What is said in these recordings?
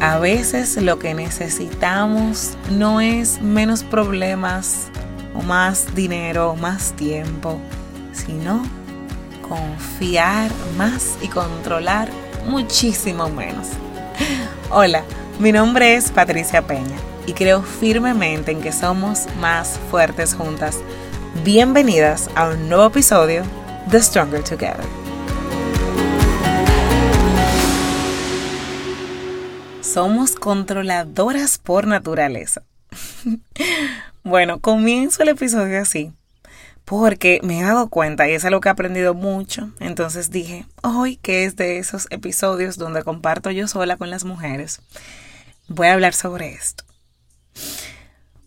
A veces lo que necesitamos no es menos problemas o más dinero o más tiempo, sino confiar más y controlar muchísimo menos. Hola, mi nombre es Patricia Peña y creo firmemente en que somos más fuertes juntas. Bienvenidas a un nuevo episodio de Stronger Together. Somos controladoras por naturaleza. bueno, comienzo el episodio así, porque me he dado cuenta y es algo que he aprendido mucho. Entonces dije, hoy que es de esos episodios donde comparto yo sola con las mujeres, voy a hablar sobre esto.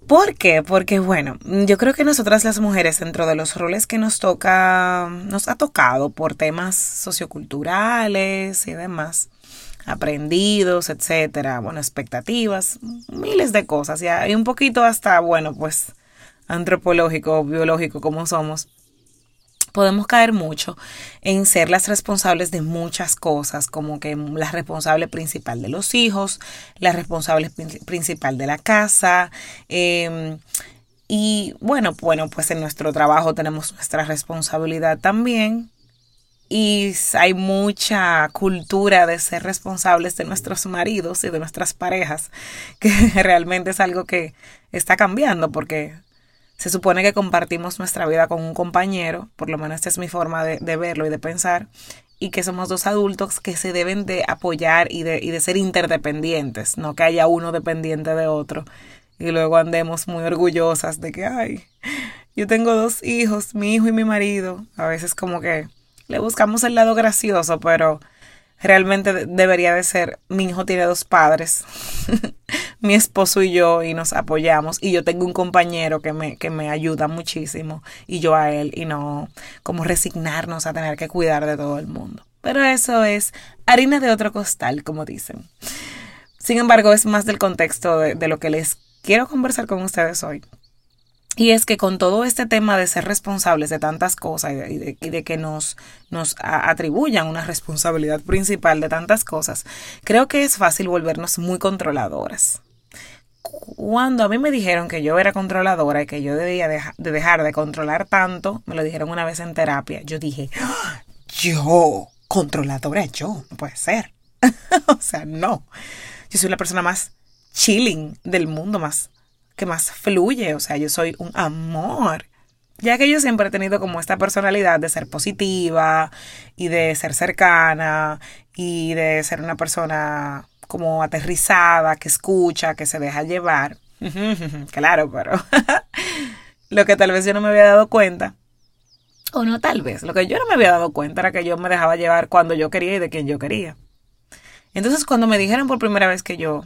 ¿Por qué? Porque bueno, yo creo que nosotras las mujeres dentro de los roles que nos toca, nos ha tocado por temas socioculturales y demás, aprendidos, etcétera, bueno, expectativas, miles de cosas, ya, y un poquito hasta, bueno, pues antropológico, biológico como somos, podemos caer mucho en ser las responsables de muchas cosas, como que la responsable principal de los hijos, la responsable principal de la casa, em, y bueno, bueno, pues en nuestro trabajo tenemos nuestra responsabilidad también, y hay mucha cultura de ser responsables de nuestros maridos y de nuestras parejas, que realmente es algo que está cambiando porque se supone que compartimos nuestra vida con un compañero, por lo menos esta es mi forma de, verlo y de pensar, y que somos dos adultos que se deben de apoyar y de, y de ser interdependientes, no que haya uno dependiente de otro y luego andemos muy orgullosas de que, ay, yo tengo dos hijos, mi hijo y mi marido, a veces como que le buscamos el lado gracioso, pero realmente debería de ser, mi hijo tiene dos padres, mi esposo y yo, y nos apoyamos, y yo tengo un compañero que me, que me ayuda muchísimo, y yo a él, y no como resignarnos a tener que cuidar de todo el mundo. Pero eso es harina de otro costal, como dicen. Sin embargo, es más del contexto de, de lo que les quiero conversar con ustedes hoy. Y es que con todo este tema de ser responsables de tantas cosas y de, que nos, nos atribuyan una responsabilidad principal de tantas cosas, creo que es fácil volvernos muy controladoras. Cuando a mí me dijeron que yo era controladora y que yo debía de dejar de controlar tanto, me lo dijeron una vez en terapia, yo dije, ¡Ah! yo, controladora yo, no puede ser. o sea, no. Yo soy la persona más chilling del mundo, más que más fluye, o sea, yo soy un amor. Ya que yo siempre he tenido como esta personalidad de ser positiva y de ser cercana y de ser una persona como aterrizada, que escucha, que se deja llevar. claro, pero lo que tal vez yo no me había dado cuenta, o no tal vez, lo que yo no me había dado cuenta era que yo me dejaba llevar cuando yo quería y de quien yo quería. Entonces cuando me dijeron por primera vez que yo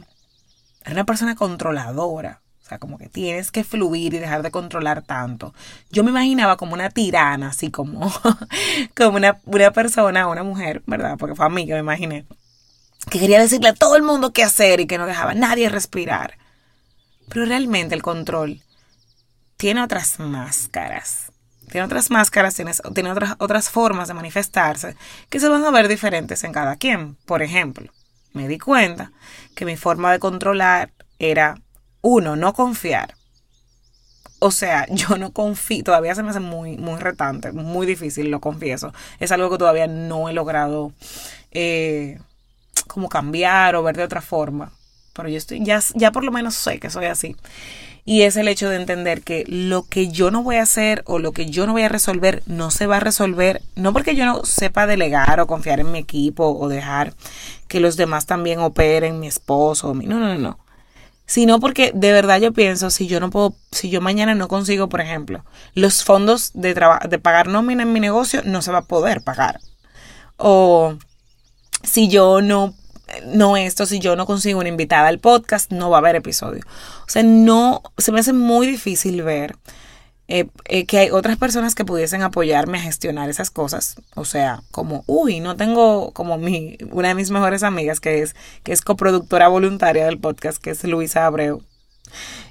era una persona controladora, como que tienes que fluir y dejar de controlar tanto. Yo me imaginaba como una tirana, así como, como una, una persona, una mujer, ¿verdad? Porque fue a mí que me imaginé. Que quería decirle a todo el mundo qué hacer y que no dejaba a nadie respirar. Pero realmente el control tiene otras máscaras. Tiene otras máscaras, tiene, tiene otras, otras formas de manifestarse que se van a ver diferentes en cada quien. Por ejemplo, me di cuenta que mi forma de controlar era uno, no confiar. O sea, yo no confío, todavía se me hace muy, muy retante, muy difícil, lo confieso. Es algo que todavía no he logrado eh, como cambiar o ver de otra forma. Pero yo estoy, ya, ya por lo menos sé que soy así. Y es el hecho de entender que lo que yo no voy a hacer o lo que yo no voy a resolver no se va a resolver, no porque yo no sepa delegar o confiar en mi equipo o dejar que los demás también operen, mi esposo, mi, no, no, no, no sino porque de verdad yo pienso, si yo no puedo, si yo mañana no consigo, por ejemplo, los fondos de, de pagar nómina en mi negocio, no se va a poder pagar. O si yo no, no esto, si yo no consigo una invitada al podcast, no va a haber episodio. O sea, no, se me hace muy difícil ver eh, eh, que hay otras personas que pudiesen apoyarme a gestionar esas cosas. O sea, como, uy, no tengo como mi, una de mis mejores amigas que es, que es coproductora voluntaria del podcast, que es Luisa Abreu.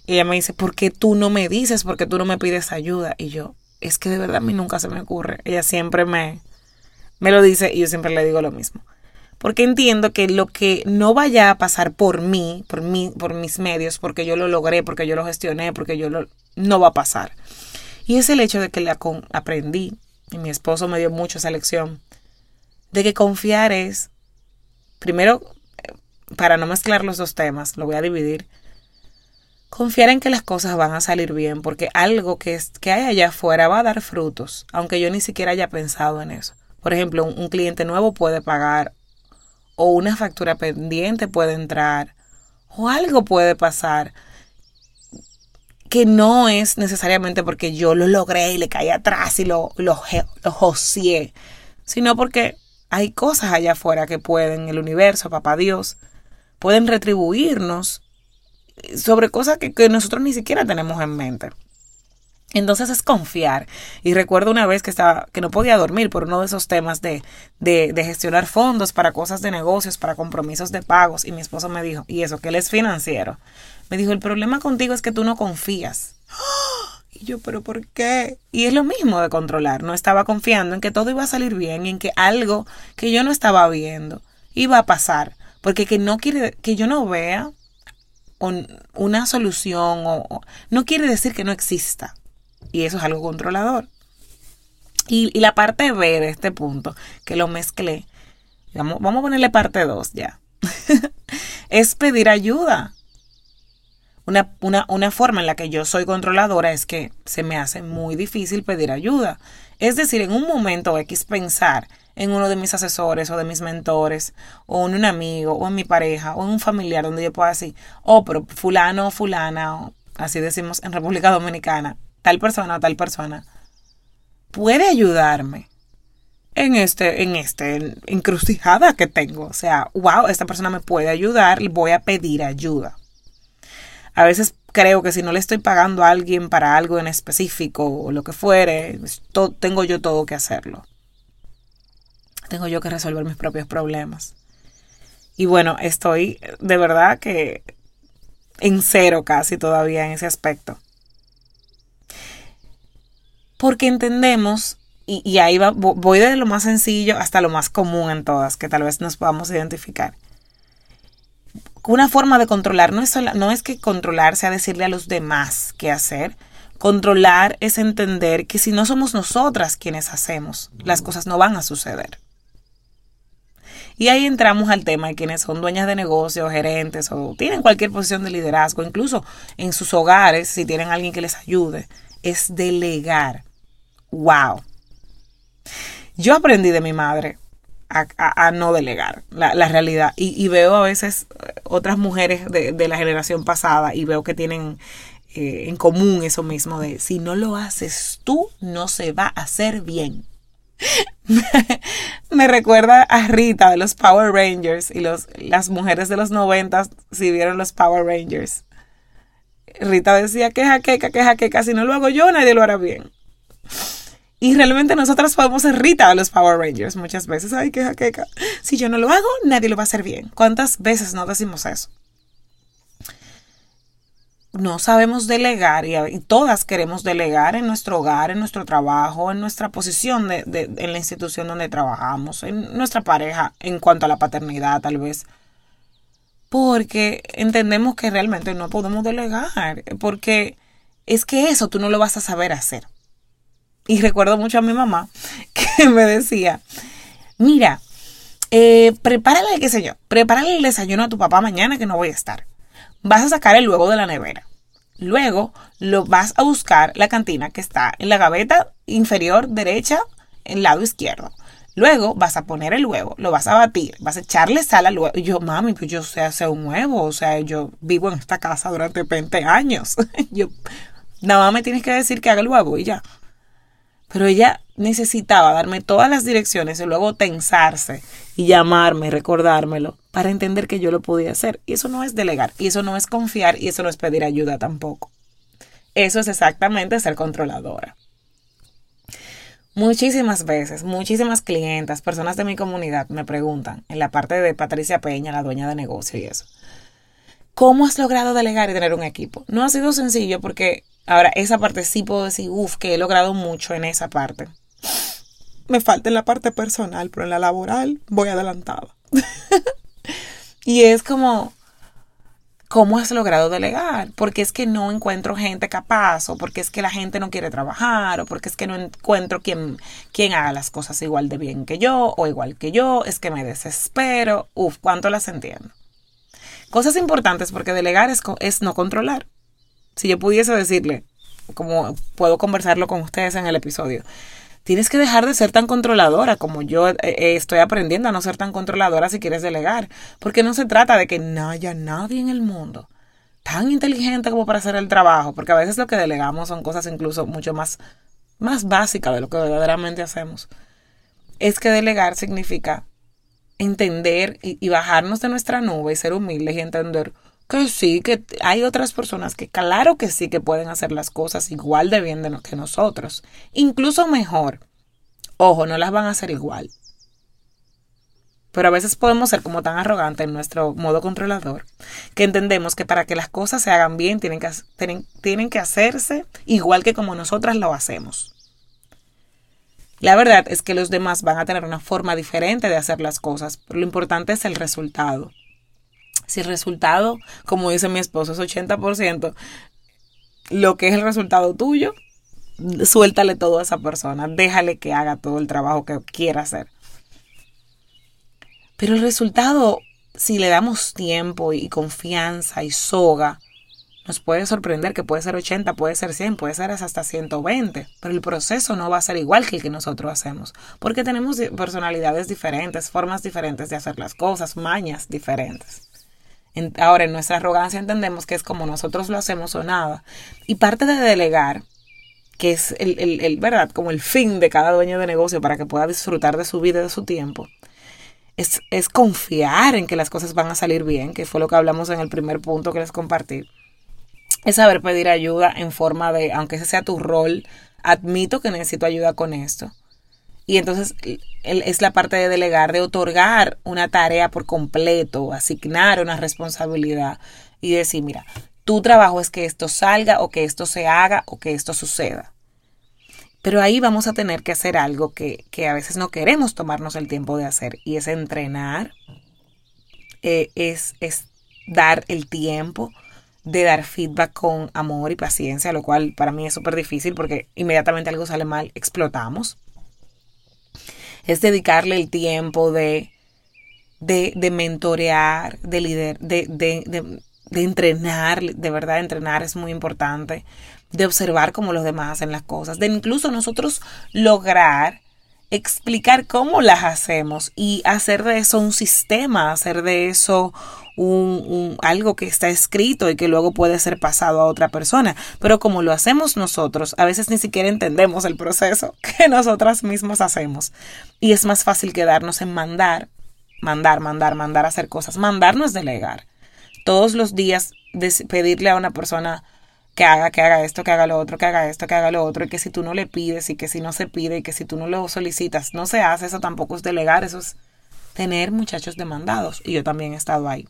Y ella me dice, ¿por qué tú no me dices? ¿Por qué tú no me pides ayuda? Y yo, es que de verdad a mí nunca se me ocurre. Ella siempre me, me lo dice y yo siempre le digo lo mismo. porque entiendo que lo que no vaya a pasar por mí, por mí, por mis medios, porque yo lo logré, porque yo lo gestioné, porque yo lo no va a pasar. Y es el hecho de que la aprendí y mi esposo me dio mucho esa lección de que confiar es primero para no mezclar los dos temas, lo voy a dividir. Confiar en que las cosas van a salir bien, porque algo que, es, que hay allá afuera va a dar frutos, aunque yo ni siquiera haya pensado en eso. Por ejemplo, un cliente nuevo puede pagar o una factura pendiente puede entrar o algo puede pasar que no es necesariamente porque yo lo logré y le caí atrás y lo, lo, lo sino porque hay cosas allá afuera que pueden, el universo, papá Dios, pueden retribuirnos sobre cosas que, que nosotros ni siquiera tenemos en mente. Entonces es confiar. Y recuerdo una vez que estaba, que no podía dormir por uno de esos temas de, de, de, gestionar fondos para cosas de negocios, para compromisos de pagos. Y mi esposo me dijo, y eso, que él es financiero. Me dijo, el problema contigo es que tú no confías. Y yo, pero ¿por qué? Y es lo mismo de controlar. No estaba confiando en que todo iba a salir bien y en que algo que yo no estaba viendo iba a pasar. Porque que no quiere, que yo no vea una solución o no quiere decir que no exista. Y eso es algo controlador. Y, la parte B de este punto, que lo mezclé, vamos, vamos a ponerle parte 2 ya, es pedir ayuda. Una, una, una, forma en la que yo soy controladora es que se me hace muy difícil pedir ayuda. Es decir, en un momento X pensar en uno de mis asesores o de mis mentores, o en un amigo, o en mi pareja, o en un familiar donde yo pueda decir, oh, pero fulano o fulana, así decimos en República Dominicana, tal persona o tal persona puede ayudarme en este, en este encrucijada que tengo. O sea, wow, esta persona me puede ayudar voy a pedir ayuda. A veces creo que si no le estoy pagando a alguien para algo en específico o lo que fuere, tengo yo todo que hacerlo. Tengo yo que resolver mis propios problemas. Y bueno, estoy de verdad que en cero casi todavía en ese aspecto porque entendemos, y, ahí va, voy de lo más sencillo hasta lo más común en todas, que tal vez nos podamos identificar. Una forma de controlar no es, no es que controlar sea decirle a los demás qué hacer. Controlar es entender que si no somos nosotras quienes hacemos, las cosas no van a suceder. Y ahí entramos al tema de quienes son dueñas de negocios, gerentes o tienen cualquier posición de liderazgo, incluso en sus hogares, si tienen alguien que les ayude, es delegar wow. Yo aprendí de mi madre a, no delegar la, realidad y, veo a veces otras mujeres de, la generación pasada y veo que tienen eh, en común eso mismo de si no lo haces tú, no se va a hacer bien. me recuerda a Rita de los Power Rangers y los, las mujeres de los noventas si vieron los Power Rangers. Rita decía que jaqueca, que jaqueca, si no lo hago yo, nadie lo hará bien. Y realmente nosotras podemos ser Rita a los Power Rangers muchas veces. Ay, qué jaqueca. Si yo no lo hago, nadie lo va a hacer bien. ¿Cuántas veces no decimos eso? No sabemos delegar y, todas queremos delegar en nuestro hogar, en nuestro trabajo, en nuestra posición de, en la institución donde trabajamos, en nuestra pareja, en cuanto a la paternidad tal vez. Porque entendemos que realmente no podemos delegar, porque es que eso tú no lo vas a saber hacer. Y recuerdo mucho a mi mamá que me decía, mira, eh, prepárale, qué sé yo, prepárale el desayuno a tu papá mañana que no voy a estar. Vas a sacar el huevo de la nevera. Luego lo vas a buscar la cantina que está en la gaveta inferior derecha, el lado izquierdo. Luego vas a poner el huevo, lo vas a batir, vas a echarle sal al huevo. Y yo, mami, pues yo sé hacer un huevo, o sea, yo vivo en esta casa durante 20 años. yo, nada más me tienes que decir que haga el huevo y ya. Pero ella necesitaba darme todas las direcciones y luego tensarse y llamarme, recordármelo, para entender que yo lo podía hacer. Y eso no es delegar, y eso no es confiar, y eso no es pedir ayuda tampoco. Eso es exactamente ser controladora. Muchísimas veces, muchísimas clientas, personas de mi comunidad me preguntan, en la parte de Patricia Peña, la dueña de negocio y eso, ¿cómo has logrado delegar y tener un equipo? No ha sido sencillo porque Ahora, esa parte sí puedo decir, uff, que he logrado mucho en esa parte. Me falta en la parte personal, pero en la laboral voy adelantada. y es como, ¿cómo has logrado delegar? Porque es que no encuentro gente capaz, o porque es que la gente no quiere trabajar, o porque es que no encuentro quien, quien haga las cosas igual de bien que yo, o igual que yo, es que me desespero. Uf, ¿cuánto las entiendo? Cosas importantes porque delegar es, es no controlar. Si yo pudiese decirle, como puedo conversarlo con ustedes en el episodio, tienes que dejar de ser tan controladora como yo eh, eh, estoy aprendiendo a no ser tan controladora si quieres delegar. Porque no se trata de que no haya nadie en el mundo tan inteligente como para hacer el trabajo, porque a veces lo que delegamos son cosas incluso mucho más, más básicas de lo que verdaderamente hacemos. Es que delegar significa entender y, y bajarnos de nuestra nube y ser humildes y entender que sí, que hay otras personas que claro que sí que pueden hacer las cosas igual de bien que nosotros, incluso mejor. Ojo, no las van a hacer igual. Pero a veces podemos ser como tan arrogantes en nuestro modo controlador que entendemos que para que las cosas se hagan bien tienen que, tienen, tienen que hacerse igual que como nosotras lo hacemos. La verdad es que los demás van a tener una forma diferente de hacer las cosas, pero lo importante es el resultado. Si el resultado, como dice mi esposo, es 80%, lo que es el resultado tuyo, suéltale todo a esa persona, déjale que haga todo el trabajo que quiera hacer. Pero el resultado, si le damos tiempo y confianza y soga, nos puede sorprender que puede ser 80, puede ser 100, puede ser hasta 120, pero el proceso no va a ser igual que el que nosotros hacemos, porque tenemos personalidades diferentes, formas diferentes de hacer las cosas, mañas diferentes ahora, en nuestra arrogancia entendemos que es como nosotros lo hacemos o nada. Y parte de delegar, que es el, el, ¿verdad? Como el fin de cada dueño de negocio para que pueda disfrutar de su vida y de su tiempo, es, es confiar en que las cosas van a salir bien, que fue lo que hablamos en el primer punto que les compartí. Es saber pedir ayuda en forma de, aunque ese sea tu rol, admito que necesito ayuda con esto y entonces es la parte de delegar, de otorgar una tarea por completo, asignar una responsabilidad y decir, mira, tu trabajo es que esto salga o que esto se haga o que esto suceda. Pero ahí vamos a tener que hacer algo que, a veces no queremos tomarnos el tiempo de hacer y es entrenar, eh, es, es dar el tiempo de dar feedback con amor y paciencia, lo cual para mí es súper difícil porque inmediatamente algo sale mal, explotamos es dedicarle el tiempo de, de, de mentorear, de, de, de, de, entrenar, de verdad entrenar es muy importante, de observar cómo los demás hacen las cosas, de incluso nosotros lograr explicar cómo las hacemos y hacer de eso un sistema, hacer de eso un, algo que está escrito y que luego puede ser pasado a otra persona. Pero como lo hacemos nosotros, a veces ni siquiera entendemos el proceso que nosotras mismas hacemos. Y es más fácil quedarnos en mandar, mandar, mandar, mandar a hacer cosas. Mandar no es delegar. Todos los días pedirle a una persona que haga, que haga esto, que haga lo otro, que haga esto, que haga lo otro, y que si tú no le pides y que si no se pide y que si tú no lo solicitas, no se hace, eso tampoco es delegar, eso es tener muchachos demandados. Y yo también he estado ahí.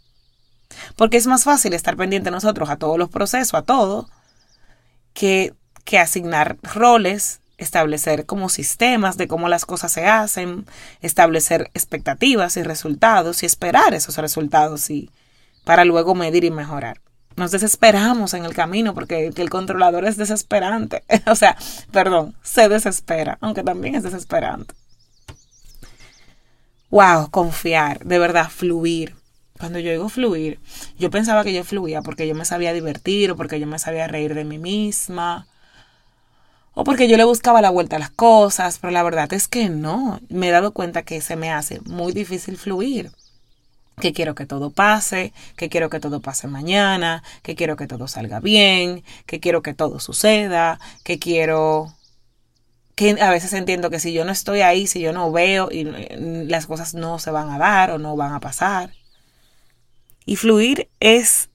Porque es más fácil estar pendiente nosotros a todos los procesos, a todo, que, que asignar roles, establecer como sistemas de cómo las cosas se hacen, establecer expectativas y resultados y esperar esos resultados y para luego medir y mejorar. Nos desesperamos en el camino porque el controlador es desesperante. o sea, perdón, se desespera, aunque también es desesperante. Wow, confiar, de verdad, fluir. Cuando yo digo fluir, yo pensaba que yo fluía porque yo me sabía divertir o porque yo me sabía reír de mí misma o porque yo le buscaba la vuelta a las cosas, pero la verdad es que no. Me he dado cuenta que se me hace muy difícil fluir. Que quiero que todo pase, que quiero que todo pase mañana, que quiero que todo salga bien, que quiero que todo suceda, que quiero que a veces entiendo que si yo no estoy ahí, si yo no veo y las cosas no se van a dar o no van a pasar. Y fluir es,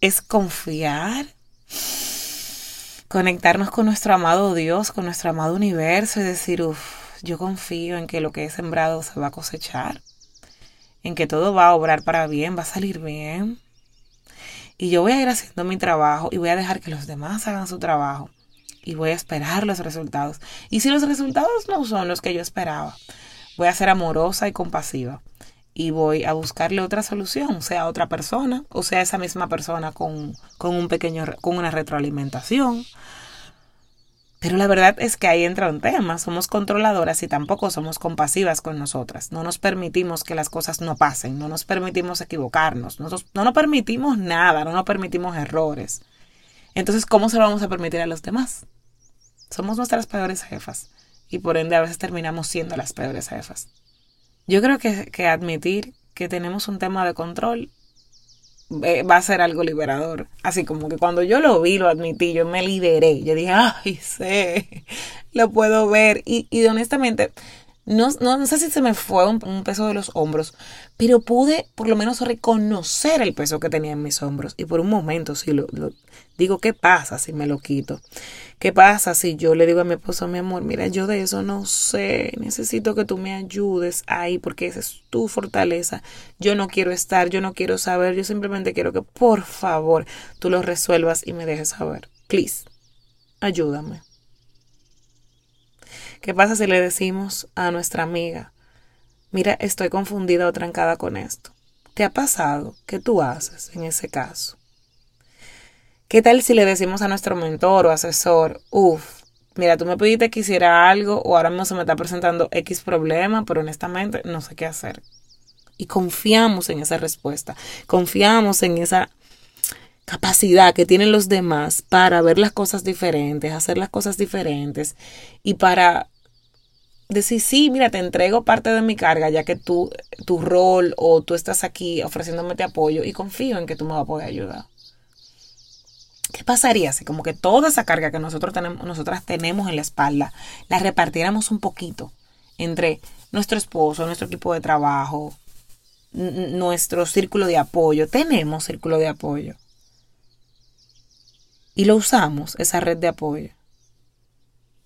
es confiar, conectarnos con nuestro amado Dios, con nuestro amado universo y decir, uff, yo confío en que lo que he sembrado se va a cosechar, en que todo va a obrar para bien, va a salir bien. Y yo voy a ir haciendo mi trabajo y voy a dejar que los demás hagan su trabajo. Y voy a esperar los resultados. Y si los resultados no son los que yo esperaba, voy a ser amorosa y compasiva y voy a buscarle otra solución, sea otra persona o sea esa misma persona con, con un pequeño, con una retroalimentación. Pero la verdad es que ahí entra un tema, somos controladoras y tampoco somos compasivas con nosotras. No nos permitimos que las cosas no pasen, no nos permitimos equivocarnos, no no nos permitimos nada, no nos permitimos errores. Entonces, ¿cómo se lo vamos a permitir a los demás? Somos nuestras peores jefas y por ende a veces terminamos siendo las peores jefas. Yo creo que, que admitir que tenemos un tema de control eh, va a ser algo liberador. Así como que cuando yo lo vi, lo admití, yo me liberé. Yo dije, ay, sé, lo puedo ver. Y, y honestamente, no, no, sé si se me fue un, peso de los hombros, pero pude por lo menos reconocer el peso que tenía en mis hombros. Y por un momento sí lo, digo, ¿qué pasa si me lo quito? ¿Qué pasa si yo le digo a mi esposo, mi amor, mira, yo de eso no sé, necesito que tú me ayudes ahí porque esa es tu fortaleza. Yo no quiero estar, yo no quiero saber, yo simplemente quiero que por favor tú lo resuelvas y me dejes saber. Please, ayúdame. ¿Qué pasa si le decimos a nuestra amiga, mira, estoy confundida o trancada con esto? ¿Te ha pasado? ¿Qué tú haces en ese caso? ¿Qué tal si le decimos a nuestro mentor o asesor, uff, mira, tú me pediste que hiciera algo o ahora mismo se me está presentando X problema, pero honestamente no sé qué hacer? Y confiamos en esa respuesta, confiamos en esa capacidad que tienen los demás para ver las cosas diferentes, hacer las cosas diferentes y para decir, sí, mira, te entrego parte de mi carga, ya que tú, tu rol o tú estás aquí ofreciéndome apoyo y confío en que tú me vas a poder ayudar. ¿Qué pasaría si como que toda esa carga que nosotros tenemos, nosotras tenemos en la espalda, la repartiéramos un poquito entre nuestro esposo, nuestro equipo de trabajo, nuestro círculo de apoyo? Tenemos círculo de apoyo. Y lo usamos, esa red de apoyo.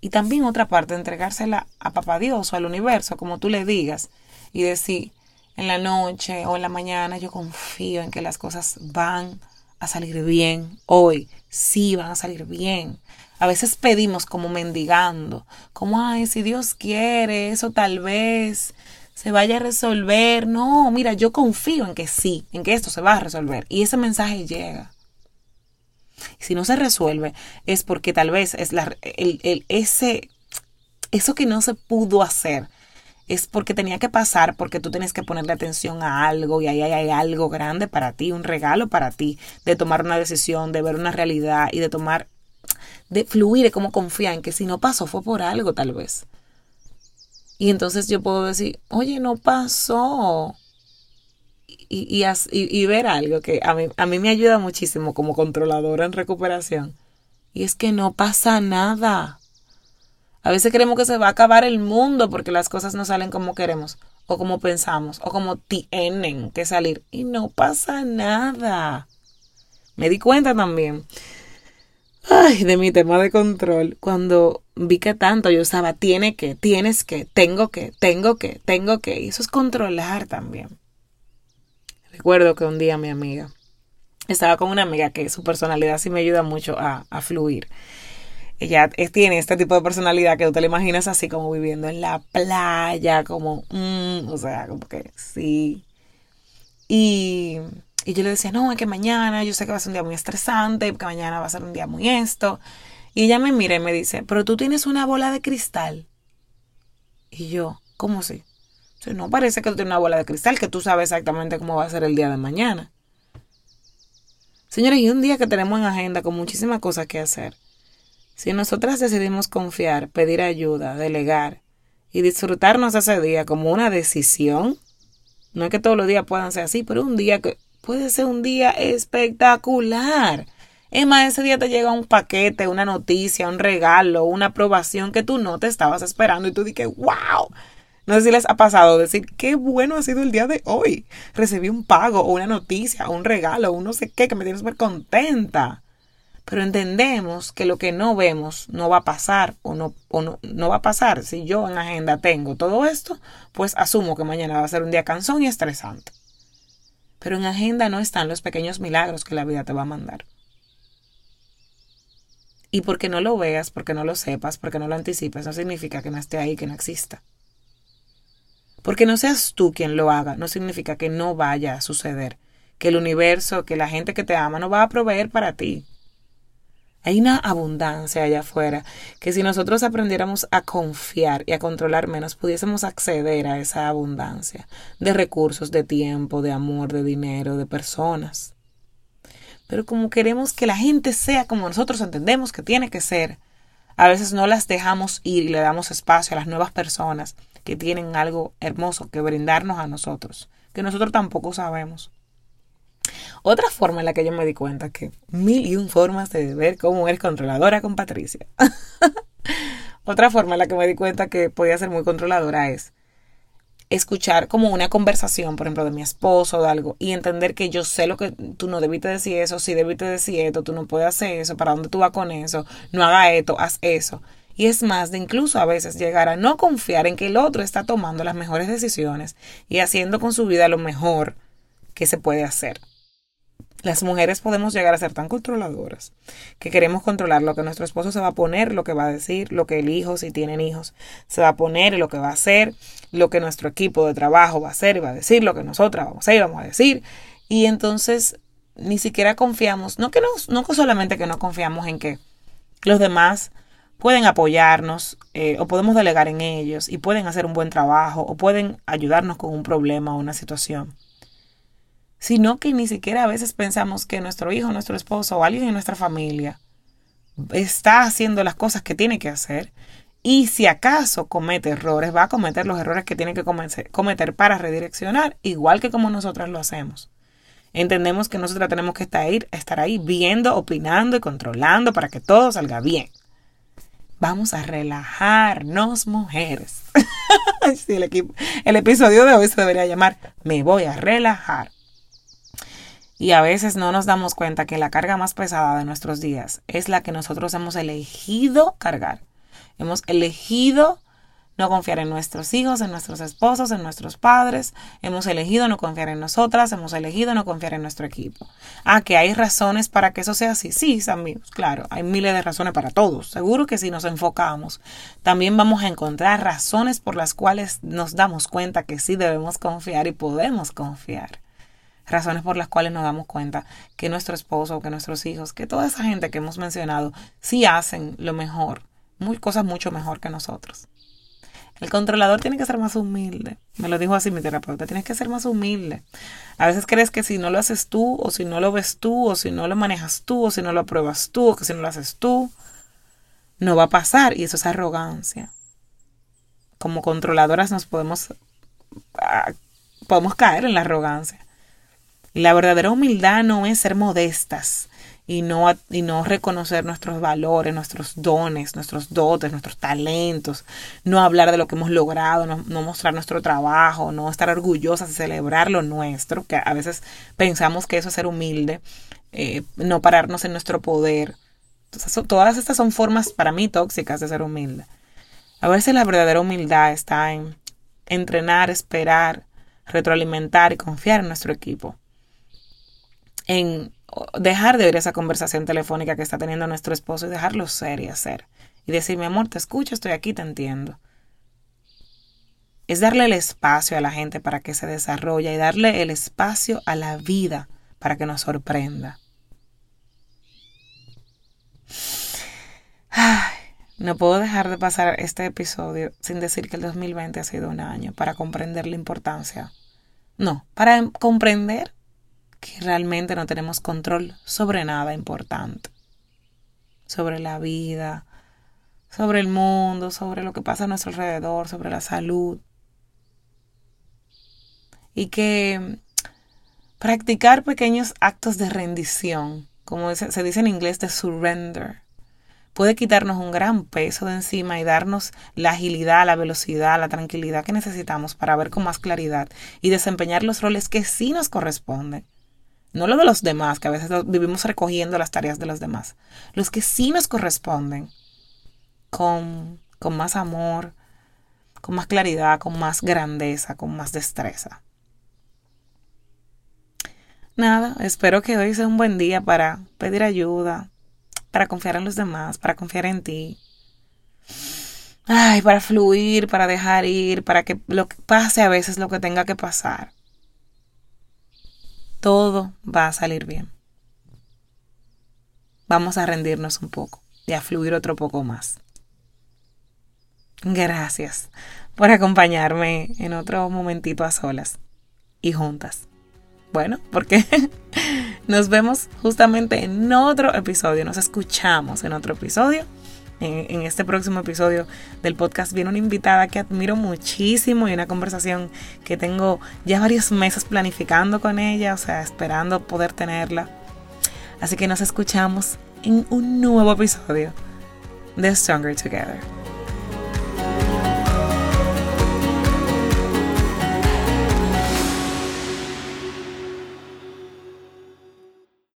Y también otra parte, entregársela a papá Dios o al universo, como tú le digas, y decir, en la noche o en la mañana, yo confío en que las cosas van a salir bien. Hoy sí van a salir bien. A veces pedimos como mendigando, como, ay, si Dios quiere, eso tal vez se vaya a resolver. No, mira, yo confío en que sí, en que esto se va a resolver. Y ese mensaje llega. Si no se resuelve es porque tal vez es la, el, ese, eso que no se pudo hacer es porque tenía que pasar, porque tú tienes que ponerle atención a algo y ahí hay algo grande para ti, un regalo para ti, de tomar una decisión, de ver una realidad y de tomar, de fluir, de cómo confiar en que si no pasó fue por algo tal vez. Y entonces yo puedo decir, oye, no pasó y, y, ver algo que a mí, a mí me ayuda muchísimo como controladora en recuperación. Y es que no pasa nada. A veces creemos que se va a acabar el mundo porque las cosas no salen como queremos, o como pensamos, o como tienen que salir. Y no pasa nada. Me di cuenta también. Ay, de mi tema de control, cuando vi que tanto yo usaba tiene que, tienes que, tengo que, tengo que, tengo que. Y eso es controlar también. Recuerdo que un día mi amiga estaba con una amiga que su personalidad sí me ayuda mucho a, fluir. Ella tiene este tipo de personalidad que tú te la imaginas así como viviendo en la playa, como, mm, o sea, como que sí. Y, y yo le decía, no, es que mañana, yo sé que va a ser un día muy estresante, que mañana va a ser un día muy esto. Y ella me mira y me dice, pero tú tienes una bola de cristal. Y yo, ¿cómo sí? No parece que tú tienes una bola de cristal, que tú sabes exactamente cómo va a ser el día de mañana. Señores, y un día que tenemos en agenda con muchísimas cosas que hacer. Si nosotras decidimos confiar, pedir ayuda, delegar y disfrutarnos ese día como una decisión, no es que todos los días puedan ser así, pero un día que puede ser un día espectacular. Es más, ese día te llega un paquete, una noticia, un regalo, una aprobación que tú no te estabas esperando y tú dices, wow, no sé si les ha pasado decir, qué bueno ha sido el día de hoy. Recibí un pago o una noticia o un regalo o un no sé qué que me tiene súper contenta. Pero entendemos que lo que no vemos no va a pasar o, no, o no, no va a pasar. Si yo en agenda tengo todo esto, pues asumo que mañana va a ser un día cansón y estresante. Pero en agenda no están los pequeños milagros que la vida te va a mandar. Y porque no lo veas, porque no lo sepas, porque no lo anticipes, no significa que no esté ahí, que no exista. Porque no seas tú quien lo haga, no significa que no vaya a suceder, que el universo, que la gente que te ama no va a proveer para ti. Hay una abundancia allá afuera que si nosotros aprendiéramos a confiar y a controlar menos, pudiésemos acceder a esa abundancia de recursos, de tiempo, de amor, de dinero, de personas. Pero como queremos que la gente sea como nosotros entendemos que tiene que ser, a veces no las dejamos ir y le damos espacio a las nuevas personas que tienen algo hermoso que brindarnos a nosotros, que nosotros tampoco sabemos. Otra forma en la que yo me di cuenta que mil y un formas de ver cómo eres controladora con Patricia. Otra forma en la que me di cuenta que podía ser muy controladora es escuchar como una conversación, por ejemplo, de mi esposo o de algo, y entender que yo sé lo que tú no debiste decir eso, si debiste decir esto, tú no puedes hacer eso, para dónde tú vas con eso, no haga esto, haz eso. Y es más de incluso a veces llegar a no confiar en que el otro está tomando las mejores decisiones y haciendo con su vida lo mejor que se puede hacer. Las mujeres podemos llegar a ser tan controladoras que queremos controlar lo que nuestro esposo se va a poner, lo que va a decir, lo que el hijo, si tienen hijos, se va a poner lo que va a hacer, lo que nuestro equipo de trabajo va a hacer y va a decir, lo que nosotras vamos a y vamos a decir. Y entonces ni siquiera confiamos, no que no, no solamente que no confiamos en que los demás pueden apoyarnos eh, o podemos delegar en ellos y pueden hacer un buen trabajo o pueden ayudarnos con un problema o una situación sino que ni siquiera a veces pensamos que nuestro hijo, nuestro esposo o alguien en nuestra familia está haciendo las cosas que tiene que hacer y si acaso comete errores, va a cometer los errores que tiene que cometer para redireccionar, igual que como nosotras lo hacemos. Entendemos que nosotras tenemos que estar ahí, estar ahí viendo, opinando y controlando para que todo salga bien. Vamos a relajarnos, mujeres. el, el episodio de hoy se debería llamar Me voy a relajar. Y a veces no nos damos cuenta que la carga más pesada de nuestros días es la que nosotros hemos elegido cargar. Hemos elegido no confiar en nuestros hijos, en nuestros esposos, en nuestros padres. Hemos elegido no confiar en nosotras, hemos elegido no confiar en nuestro equipo. Ah, que hay razones para que eso sea así. Sí, amigos, claro, hay miles de razones para todos. Seguro que si nos enfocamos, también vamos a encontrar razones por las cuales nos damos cuenta que sí debemos confiar y podemos confiar razones por las cuales nos damos cuenta que nuestro esposo, que nuestros hijos, que toda esa gente que hemos mencionado, sí hacen lo mejor, cosas mucho mejor que nosotros. El controlador tiene que ser más humilde. Me lo dijo así mi terapeuta, tienes que ser más humilde. A veces crees que si no lo haces tú, o si no lo ves tú, o si no lo manejas tú, o si no lo apruebas tú, o que si no lo haces tú, no va a pasar. Y eso es arrogancia. Como controladoras nos podemos, ah, podemos caer en la arrogancia. La verdadera humildad no es ser modestas y no, y no reconocer nuestros valores, nuestros dones, nuestros dotes, nuestros talentos, no hablar de lo que hemos logrado, no, mostrar nuestro trabajo, no estar orgullosas y celebrar lo nuestro, que a veces pensamos que eso es ser humilde, eh, no pararnos en nuestro poder. todas estas son formas para mí tóxicas de ser humilde. A veces la verdadera humildad está en entrenar, esperar, retroalimentar y confiar en nuestro equipo en dejar de oír esa conversación telefónica que está teniendo nuestro esposo y dejarlo ser y hacer. Y decir, mi amor, te escucho, estoy aquí, te entiendo. Es darle el espacio a la gente para que se desarrolle y darle el espacio a la vida para que nos sorprenda. No puedo dejar de pasar este episodio sin decir que el 2020 ha sido un año para comprender la importancia. No, para comprender que realmente no tenemos control sobre nada importante, sobre la vida, sobre el mundo, sobre lo que pasa a nuestro alrededor, sobre la salud. Y que practicar pequeños actos de rendición, como se dice en inglés de surrender, puede quitarnos un gran peso de encima y darnos la agilidad, la velocidad, la tranquilidad que necesitamos para ver con más claridad y desempeñar los roles que sí nos corresponden no lo de los demás, que a veces vivimos recogiendo las tareas de los demás, los que sí nos corresponden, con, con más amor, con más claridad, con más grandeza, con más destreza. Nada, espero que hoy sea un buen día para pedir ayuda, para confiar en los demás, para confiar en ti. ay, para fluir, para dejar ir, para que lo que pase a veces lo que tenga que pasar. Todo va a salir bien. Vamos a rendirnos un poco y a fluir otro poco más. Gracias por acompañarme en otro momentito a solas y juntas. Bueno, porque nos vemos justamente en otro episodio, nos escuchamos en otro episodio. En, este próximo episodio del podcast viene una invitada que admiro muchísimo y una conversación que tengo ya varios meses planificando con ella, o sea, esperando poder tenerla. Así que nos escuchamos en un nuevo episodio de Stronger Together.